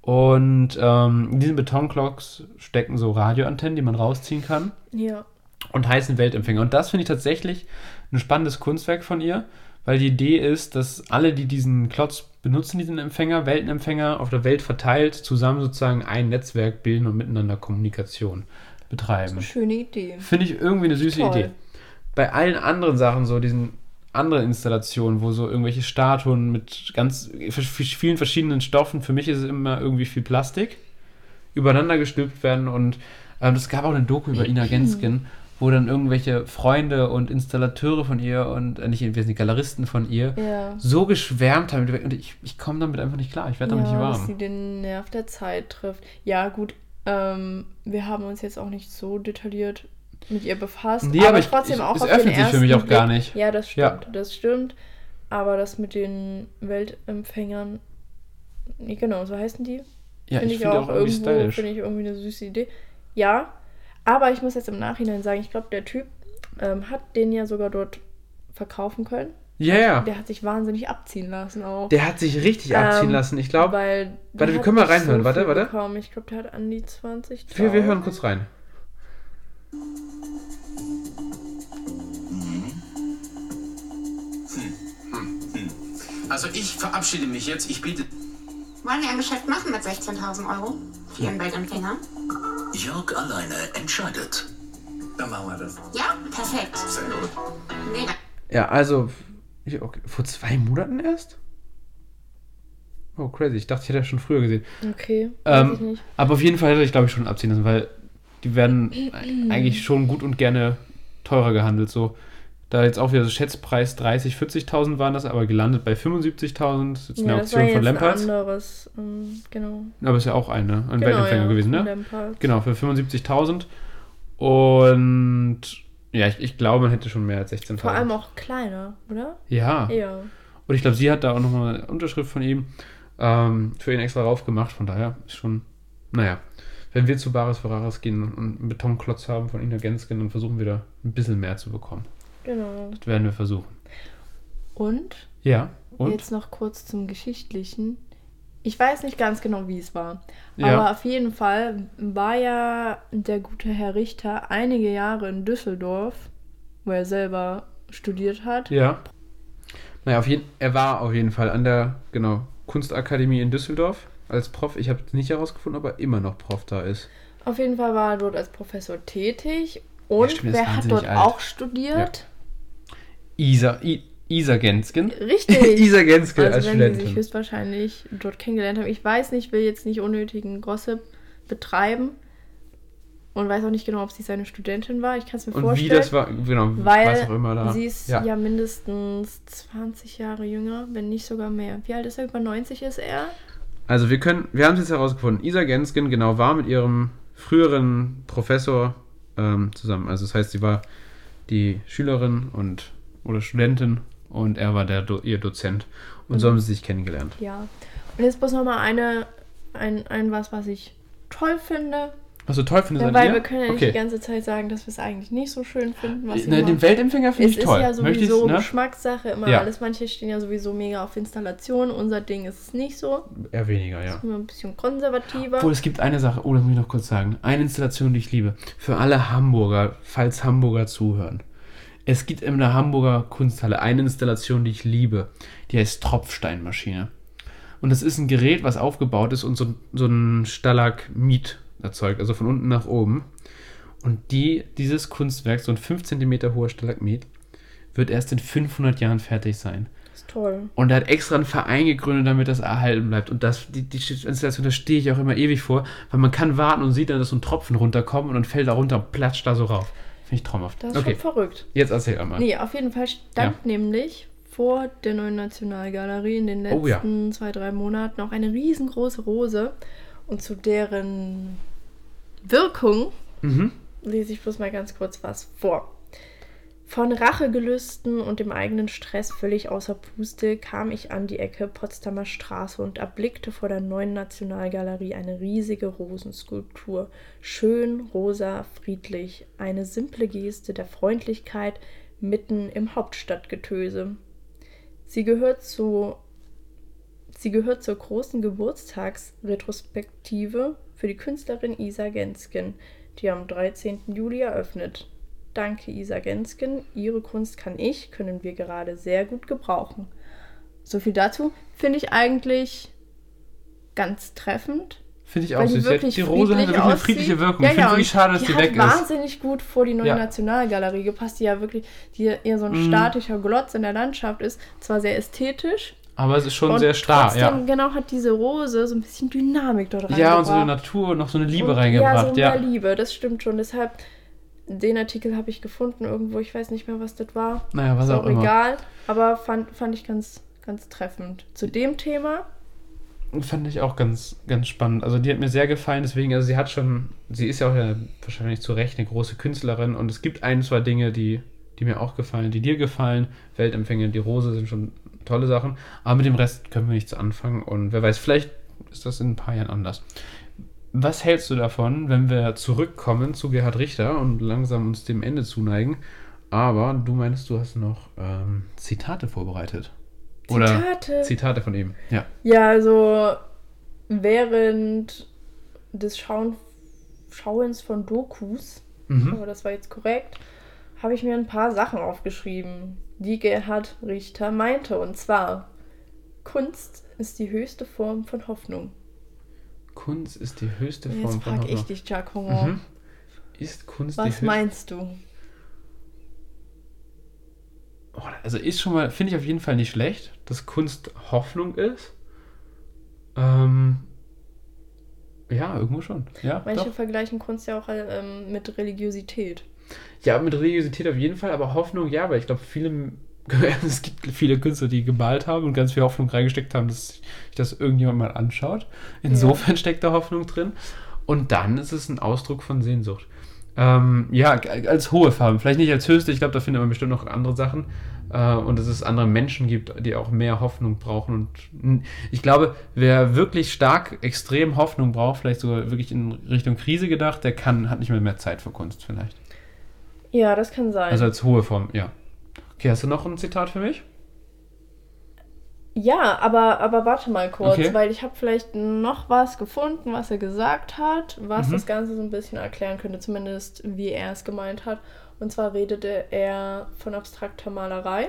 Und ähm, in diesem Betonklotz stecken so Radioantennen, die man rausziehen kann. Ja. und heißen Weltempfänger. Und das finde ich tatsächlich ein spannendes Kunstwerk von ihr, weil die Idee ist, dass alle, die diesen Klotz benutzen, diesen Empfänger, Weltenempfänger auf der Welt verteilt, zusammen sozusagen ein Netzwerk bilden und miteinander Kommunikation betreiben. Schöne Idee. Finde ich irgendwie eine süße Toll. Idee. Bei allen anderen Sachen, so diesen anderen Installationen, wo so irgendwelche Statuen mit ganz vielen verschiedenen Stoffen, für mich ist es immer irgendwie viel Plastik, übereinander gestülpt werden und ähm, es gab auch eine Doku über Ina Genskin, wo dann irgendwelche Freunde und Installateure von ihr und äh, nicht, wir sind die Galeristen von ihr Ja. so geschwärmt haben und ich, ich komme damit einfach nicht klar, ich werde damit nicht Ja, dass sie warm. den Nerv der Zeit trifft. Ja, gut, ähm, wir haben uns jetzt auch nicht so detailliert mit ihr befasst. Nee, aber ich- trotzdem ich- auch es auf öffnet den sich für mich auch gar nicht. Ja, das Ja. stimmt, das stimmt. Aber das mit den Weltempfängern, genau, so heißen die. Ja, finde ich ich, finde auch, auch irgendwie irgendwo, stylisch. finde ich irgendwie eine süße Idee. Ja, aber ich muss jetzt im Nachhinein sagen, ich glaube, der Typ ähm, hat den ja sogar dort verkaufen können. Ja, ja. Der hat sich wahnsinnig abziehen lassen auch. Der hat sich richtig abziehen Ähm, lassen. Ich glaube, Weil warte, wir können mal reinhören. Warte, viel warte. Bekommen. Ich glaube, der hat an die 20. wir, wir hören kurz rein. Also ich verabschiede mich jetzt. Ich biete Wollen wir ein Geschäft machen mit 16.000 Euro für Ihren Weltempfänger? Jörg alleine entscheidet. Dann machen wir das. Ja, perfekt. Sehr gut. Mega. Ja, also, okay, vor zwei Monaten erst? Oh, crazy. Ich dachte, ich hätte das schon früher gesehen. Okay, weiß ich Ähm, nicht. aber auf jeden Fall hätte ich, glaube ich, schon abziehen lassen, weil die werden <clears throat> eigentlich schon gut und gerne teurer gehandelt. So, da jetzt auch wieder so Schätzpreis 30, 40.000 waren das, aber gelandet bei 75.000. Das ist Ja, eine Auktion von Lamperts. ein anderes, ähm, genau. Aber ist ja auch eine, ein genau Weltempfänger ja, gewesen, ne? Lamperts. Genau, für 75.000. Und ja, ich, ich glaube, man hätte schon mehr als 16.000. Vor allem auch kleiner, oder? Ja. Ja. Und ich glaube, sie hat da auch nochmal eine Unterschrift von ihm ähm, für ihn extra drauf gemacht. Von daher ist schon, naja. Wenn wir zu Baris Ferraris gehen und einen Betonklotz haben von Ina Genskin, dann versuchen wir da ein bisschen mehr zu bekommen. Genau. Das werden wir versuchen. Und, Ja, und? jetzt noch kurz zum Geschichtlichen. Ich weiß nicht ganz genau, wie es war. Ja. Aber auf jeden Fall war ja der gute Herr Richter einige Jahre in Düsseldorf, wo er selber studiert hat. Ja. Naja, auf jeden, er war auf jeden Fall an der, genau, Kunstakademie in Düsseldorf als Prof. Ich habe nicht herausgefunden, ob er immer noch Prof da ist. Auf jeden Fall war er dort als Professor tätig. Und stimmt, er ist wer hat dort alt. auch studiert? Isa, I, Isa Genskin. Richtig. <laughs> Isa Genskin als also wenn sie sich Studentin. höchstwahrscheinlich dort kennengelernt haben. Ich weiß nicht, will jetzt nicht unnötigen Gossip betreiben und weiß auch nicht genau, ob sie seine Studentin war. Ich kann es mir Und vorstellen. wie das war, genau, weil was auch immer da. sie ist ja. mindestens 20 Jahre jünger, wenn nicht sogar mehr. Wie alt ist er? Über 90 ist er? Also wir können, wir haben es jetzt herausgefunden. Isa Genskin genau war mit ihrem früheren Professor ähm, zusammen. Also das heißt, sie war die Schülerin und oder Studentin und er war der ihr Dozent. Und so haben sie sich kennengelernt. Ja. Und jetzt bloß nochmal eine, ein, ein was, was ich toll finde. Du toll Ja, an weil wir können ja nicht okay. die ganze Zeit sagen, dass wir es eigentlich nicht so schön finden, was sie Ne, den. Weltempfänger finde Es ich ist toll. ja Möchte ich's, sowieso ne? Geschmackssache immer Ja. alles. Manche stehen ja sowieso mega auf Installation. Unser Ding ist es nicht so. Eher weniger, ja. Immer ein bisschen konservativer. Obwohl, es gibt eine Sache, oh, das muss ich noch kurz sagen. Eine Installation, die ich liebe. Für alle Hamburger, falls Hamburger zuhören. Es gibt in der Hamburger Kunsthalle eine Installation, die ich liebe. Die heißt Tropfsteinmaschine. Und das ist ein Gerät, was aufgebaut ist und so, so ein Stalagmit erzeugt, also von unten nach oben. Und die, dieses Kunstwerk, so ein 5 cm hoher Stalagmit, wird erst in 500 Jahren fertig sein. Das ist toll. Und er hat extra einen Verein gegründet, damit das erhalten bleibt. Und das, die, die Installation, da stehe ich auch immer ewig vor, weil man kann warten und sieht dann, dass so ein Tropfen runterkommt und dann fällt er runter und platscht da so rauf. Finde ich traumhaft. Das ist Okay, schon verrückt. jetzt erzähl einmal. Nee, auf jeden Fall stand nämlich vor der neuen Nationalgalerie in den letzten Oh ja. zwei, drei Monaten auch eine riesengroße Rose. Und zu deren Wirkung Mhm. lese ich bloß mal ganz kurz was vor. Von Rachegelüsten und dem eigenen Stress völlig außer Puste kam ich an die Ecke Potsdamer Straße und erblickte vor der neuen Nationalgalerie eine riesige Rosenskulptur. Schön, rosa, friedlich. Eine simple Geste der Freundlichkeit mitten im Hauptstadtgetöse. Sie gehört zu Sie gehört zur großen Geburtstagsretrospektive für die Künstlerin Isa Gensken, die am 13. Juli eröffnet. Danke, Isa Gensken. Ihre Kunst kann ich, können wir gerade sehr gut gebrauchen. So viel dazu. Finde ich eigentlich ganz treffend. Finde ich auch die süß. Die, wirklich die Rose hat friedlich wirklich eine friedliche Wirkung. Ja, ich finde es wirklich schade, dass die, hat weg ist. wahnsinnig gut vor die neue Ja. Nationalgalerie gepasst, die ja wirklich, die eher so ein Mhm. statischer Glotz in der Landschaft ist. Zwar sehr ästhetisch, Aber es ist schon und sehr starr, trotzdem, ja. genau, hat diese Rose so ein bisschen Dynamik dort reingebracht. Ja, und so eine Natur noch so eine Liebe Und reingebracht. Ja, so mehr Ja, Liebe, das stimmt schon. Deshalb, den Artikel habe ich gefunden irgendwo, ich weiß nicht mehr, was das war. Naja, was Ist auch auch immer. egal, aber fand, fand ich ganz, ganz treffend. Zu dem Thema, Fand ich auch ganz, ganz spannend. Also die hat mir sehr gefallen, deswegen, also sie hat schon, sie ist ja auch ja wahrscheinlich zu Recht eine große Künstlerin und es gibt ein, zwei Dinge, die, die mir auch gefallen, die dir gefallen. Weltempfänger, die Rose sind schon tolle Sachen, aber mit dem Rest können wir nichts anfangen und wer weiß, vielleicht ist das in ein paar Jahren anders. Was hältst du davon, wenn wir zurückkommen zu Gerhard Richter und langsam uns dem Ende zuneigen? Aber du meinst, du hast noch ähm, Zitate vorbereitet. Oder Zitate? Zitate von ihm, ja. ja, also während des Schauen, Schauens von Dokus, Mhm. aber das war jetzt korrekt, habe ich mir ein paar Sachen aufgeschrieben, die Gerhard Richter meinte. Und zwar, Kunst ist die höchste Form von Hoffnung. Kunst ist die höchste Form Jetzt frage ich dich, Giacomo. Mhm. Ist Kunst Was meinst du? oh, Also ist schon mal, finde ich auf jeden Fall nicht schlecht, dass Kunst Hoffnung ist. Ähm, ja, irgendwo schon. Ja, Manche doch. vergleichen Kunst ja auch ähm, mit Religiosität. ja, mit Religiosität auf jeden Fall, aber Hoffnung ja, weil ich glaube, viele, <laughs> es gibt viele Künstler, die gemalt haben und ganz viel Hoffnung reingesteckt haben, dass sich das irgendjemand mal anschaut. Insofern steckt da Hoffnung drin. Und dann ist es ein Ausdruck von Sehnsucht. Ähm, ja, als hohe Farben, vielleicht nicht als höchste, ich glaube, da findet man bestimmt noch andere Sachen. Äh, und dass es andere Menschen gibt, die auch mehr Hoffnung brauchen. Und ich glaube, wer wirklich stark, extrem Hoffnung braucht, vielleicht sogar wirklich in Richtung Krise gedacht, der kann, hat nicht mehr mehr Zeit für Kunst vielleicht. Ja, das kann sein. Also als hohe Form, ja. Okay, hast du noch ein Zitat für mich? ja, aber, aber warte mal kurz, Okay. weil ich habe vielleicht noch was gefunden, was er gesagt hat, was Mhm. das Ganze so ein bisschen erklären könnte, zumindest wie er es gemeint hat. Und zwar redete er von abstrakter Malerei,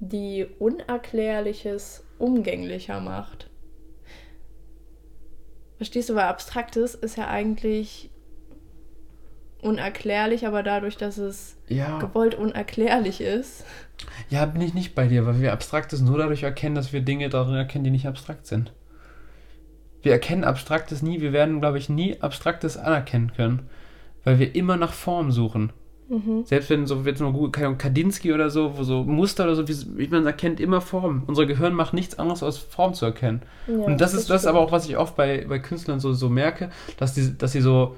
die Unerklärliches umgänglicher macht. Verstehst du, weil Abstraktes ist ja eigentlich unerklärlich, aber dadurch, dass es Ja. gewollt unerklärlich ist. Ja, bin ich nicht bei dir, weil wir Abstraktes nur dadurch erkennen, dass wir Dinge darin erkennen, die nicht abstrakt sind. Wir erkennen Abstraktes nie, wir werden, glaube ich, nie Abstraktes anerkennen können, weil wir immer nach Form suchen. Selbst wenn so jetzt mal gut, keine Kandinsky oder so, wo so Muster oder so, wie, man erkennt immer Form. Unser Gehirn macht nichts anderes als Form zu erkennen. Ja, Und das ist das stimmt. aber auch, was ich oft bei, bei Künstlern so, so merke, dass, die, dass sie so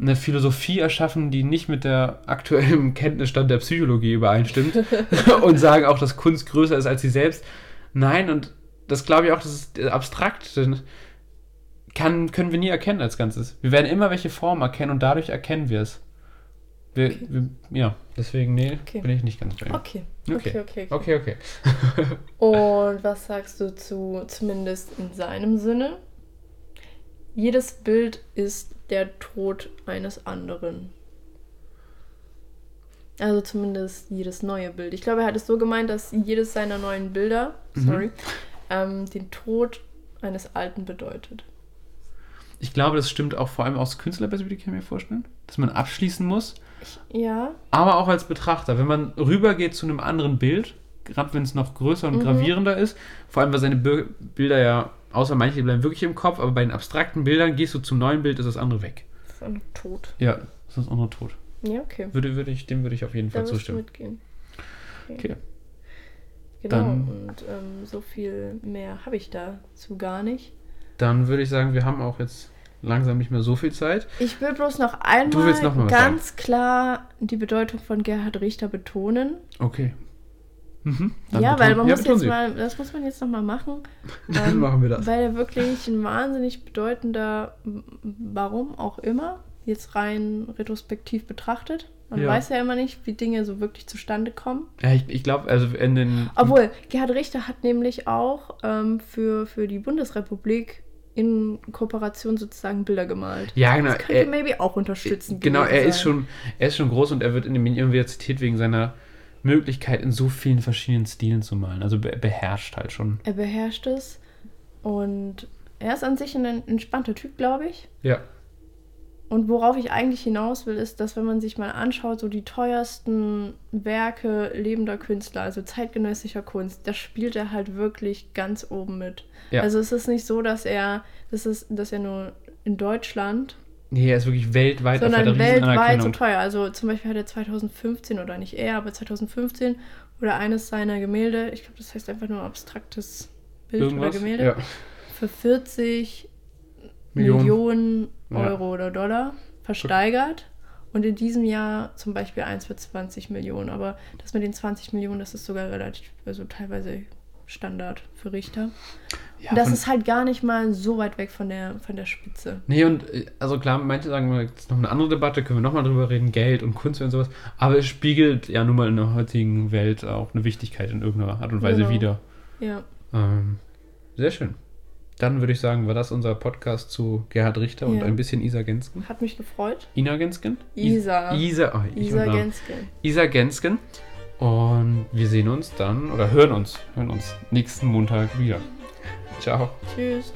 eine Philosophie erschaffen, die nicht mit der aktuellen <laughs> Kenntnisstand der Psychologie übereinstimmt <laughs> und sagen auch, dass Kunst größer ist als sie selbst. Nein, und das glaube ich auch, das ist abstrakt. Denn kann können wir nie erkennen als Ganzes. Wir werden immer welche Form erkennen und dadurch erkennen wir es. Wir, Okay. wir, ja, deswegen, nee, Okay. bin ich nicht ganz bei. Okay. Okay. Okay, okay, okay. Okay, okay. <laughs> Und was sagst du zu, zumindest in seinem Sinne? Jedes Bild ist der Tod eines anderen. Also zumindest jedes neue Bild. Ich glaube, er hat es so gemeint, dass jedes seiner neuen Bilder, Mhm. sorry, ähm, den Tod eines Alten bedeutet. Ich glaube, das stimmt auch vor allem aus Künstlerperspektive, kann ich mir vorstellen, dass man abschließen muss, Ja, aber auch als Betrachter. Wenn man rübergeht zu einem anderen Bild, gerade wenn es noch größer Mhm. und gravierender ist, vor allem, weil seine Bi- Bilder ja, außer manche bleiben wirklich im Kopf, aber bei den abstrakten Bildern gehst du zum neuen Bild, ist das andere weg. das ist ein Tod. Ja, ist das andere tot. Ja, okay. Würde, würde ich, dem würde ich auf jeden Da Fall du zustimmen. mitgehen. Okay. Genau, Dann- und ähm, so viel mehr habe ich dazu gar nicht. Dann würde ich sagen, wir haben auch jetzt langsam nicht mehr so viel Zeit. Ich will bloß noch einmal noch ganz klar die Bedeutung von Gerhard Richter betonen. Okay. Mhm. Ja, weil man ja, muss jetzt Sie. mal, das muss man jetzt noch mal machen. <laughs> Dann Ähm, machen wir das. Weil er wirklich ein wahnsinnig bedeutender, warum auch immer, jetzt rein retrospektiv betrachtet. Man Ja. weiß ja immer nicht, wie Dinge so wirklich zustande kommen. Ja, ich, ich glaube, also in den. Obwohl, Gerhard Richter hat nämlich auch ähm, für, für die Bundesrepublik in Kooperation sozusagen Bilder gemalt. Ja, genau. Das könnte Er, maybe auch unterstützend genau, er ist schon, er ist schon groß und er wird in den Medien wieder zitiert wegen seiner Möglichkeit, in so vielen verschiedenen Stilen zu malen. Also be beherrscht halt schon. Er beherrscht es und er ist an sich ein entspannter Typ, glaube ich. Ja. Und worauf ich eigentlich hinaus will, ist, dass wenn man sich mal anschaut, so die teuersten Werke lebender Künstler, also zeitgenössischer Kunst, da spielt er halt wirklich ganz oben mit. Ja. Also es ist nicht so, dass er, das ist, dass er nur in Deutschland, Nee, er ist wirklich weltweit auf sondern weltweit so teuer. Also zum Beispiel hat er 2015 oder nicht er, aber 2015 oder eines seiner Gemälde, ich glaube, das heißt einfach nur abstraktes Bild Irgendwas? oder Gemälde, Ja. für 40 Millionen. Millionen, Ja. Euro oder Dollar versteigert. Und in diesem Jahr zum Beispiel eins für 20 Millionen. Aber das mit den 20 Millionen, das ist sogar relativ, also teilweise Standard für Richter. Ja, und das ist halt gar nicht mal so weit weg von der, von der Spitze. Nee, und äh, also klar, manche sagen, das ist noch eine andere Debatte, können wir nochmal drüber reden, Geld und Kunst und sowas. Aber es spiegelt ja nun mal in der heutigen Welt auch eine Wichtigkeit in irgendeiner Art und Weise Genau. wieder. Ja. Ähm, sehr schön. Dann würde ich sagen, war das unser Podcast zu Gerhard Richter und Ja. ein bisschen Isa Gensken. Hat mich gefreut. Ina Gensken? Isa. Isa, oh, Isa und Namen. Genske. Isa Gensken. Und wir sehen uns dann oder hören uns, hören uns nächsten Montag wieder. Ciao. Tschüss.